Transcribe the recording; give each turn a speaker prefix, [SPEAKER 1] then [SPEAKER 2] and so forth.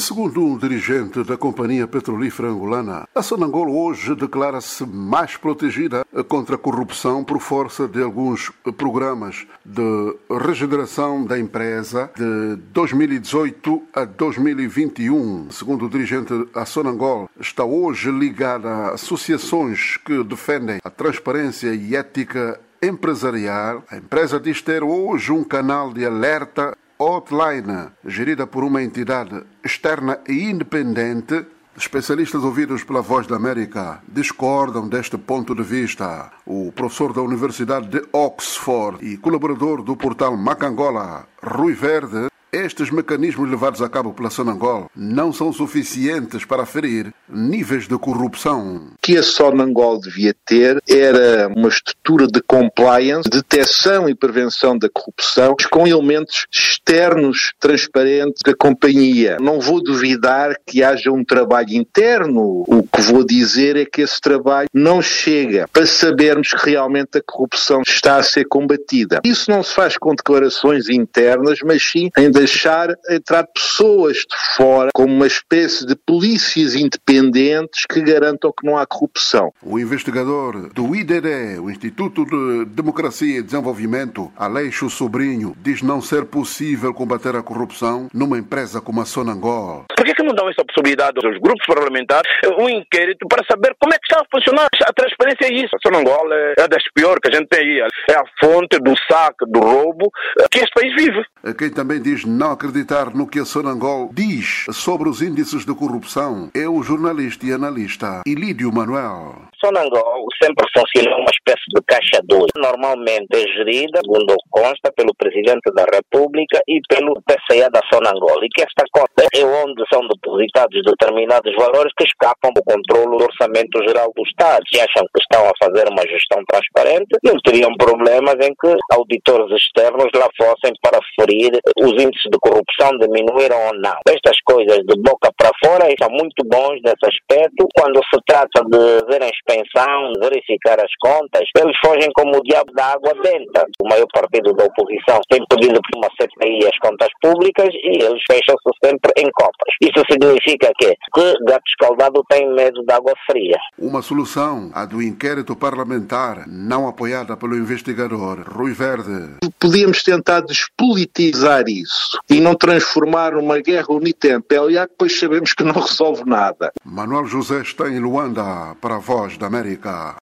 [SPEAKER 1] Segundo um dirigente da Companhia Petrolífera Angolana, a Sonangol hoje declara-se mais protegida contra a corrupção por força de alguns programas de regeneração da empresa de 2018 a 2021. Segundo o dirigente, a Sonangol está hoje ligada a associações que defendem a transparência e ética empresarial. A empresa diz ter hoje um canal de alerta hotline, gerida por uma entidade externa e independente. Especialistas ouvidos pela Voz da América discordam deste ponto de vista. O professor da Universidade de Oxford e colaborador do portal Macangola, Rui Verde, estes mecanismos levados a cabo pela Sonangol não são suficientes para ferir níveis de corrupção.
[SPEAKER 2] O que a Sonangol devia ter era uma estrutura de compliance, detecção e prevenção da corrupção com elementos externos transparentes da companhia. Não vou duvidar que haja um trabalho interno. O que vou dizer é que esse trabalho não chega para sabermos que realmente a corrupção está a ser combatida. Isso não se faz com declarações internas, mas sim em deixar entrar pessoas de fora como uma espécie de polícias independentes que garantam que não há corrupção.
[SPEAKER 1] O investigador do IDD, o Instituto de Democracia e Desenvolvimento, Aleixo Sobrinho, diz não ser possível combater a corrupção numa empresa como a Sonangol.
[SPEAKER 3] Por que, que não dão essa possibilidade aos grupos parlamentares, um inquérito para saber como é que está a funcionar a transparência é isso. A Sonangol é, é das piores que a gente tem aí. É a fonte do saque, do roubo que este país vive.
[SPEAKER 1] Quem também diz não acreditar no que a Sonangol diz sobre os índices de corrupção é o jornalista e analista Ilídio Manuel.
[SPEAKER 4] Sonangol sempre funcionou uma espécie de caixa dura. Normalmente é gerida, segundo consta, pelo Presidente da República e pelo PCA da Sonangol. E que esta conta é onde são depositados determinados valores que escapam do controle do Orçamento Geral do Estado. Se acham que estão a fazer uma gestão transparente, não teriam problemas em que auditores externos lá fossem para ferir os índices de corrupção diminuíram ou não. Estas coisas de boca para fora são muito bons nesse aspecto. Quando se trata de ver a inspeção, verificar as contas, eles fogem como o diabo da água dentro. O maior partido da oposição tem pedido por uma CPI as contas públicas e eles fecham-se sempre em copas. Isso significa que, que gato escaldado tem medo de água fria.
[SPEAKER 1] Uma solução, a do inquérito parlamentar, não apoiada pelo investigador Rui Verde.
[SPEAKER 2] Podíamos tentar despolitizar isso e não transformar uma guerra unitempélica, depois sabemos que não resolve nada.
[SPEAKER 1] Manuel José está em Luanda para a Voz da América.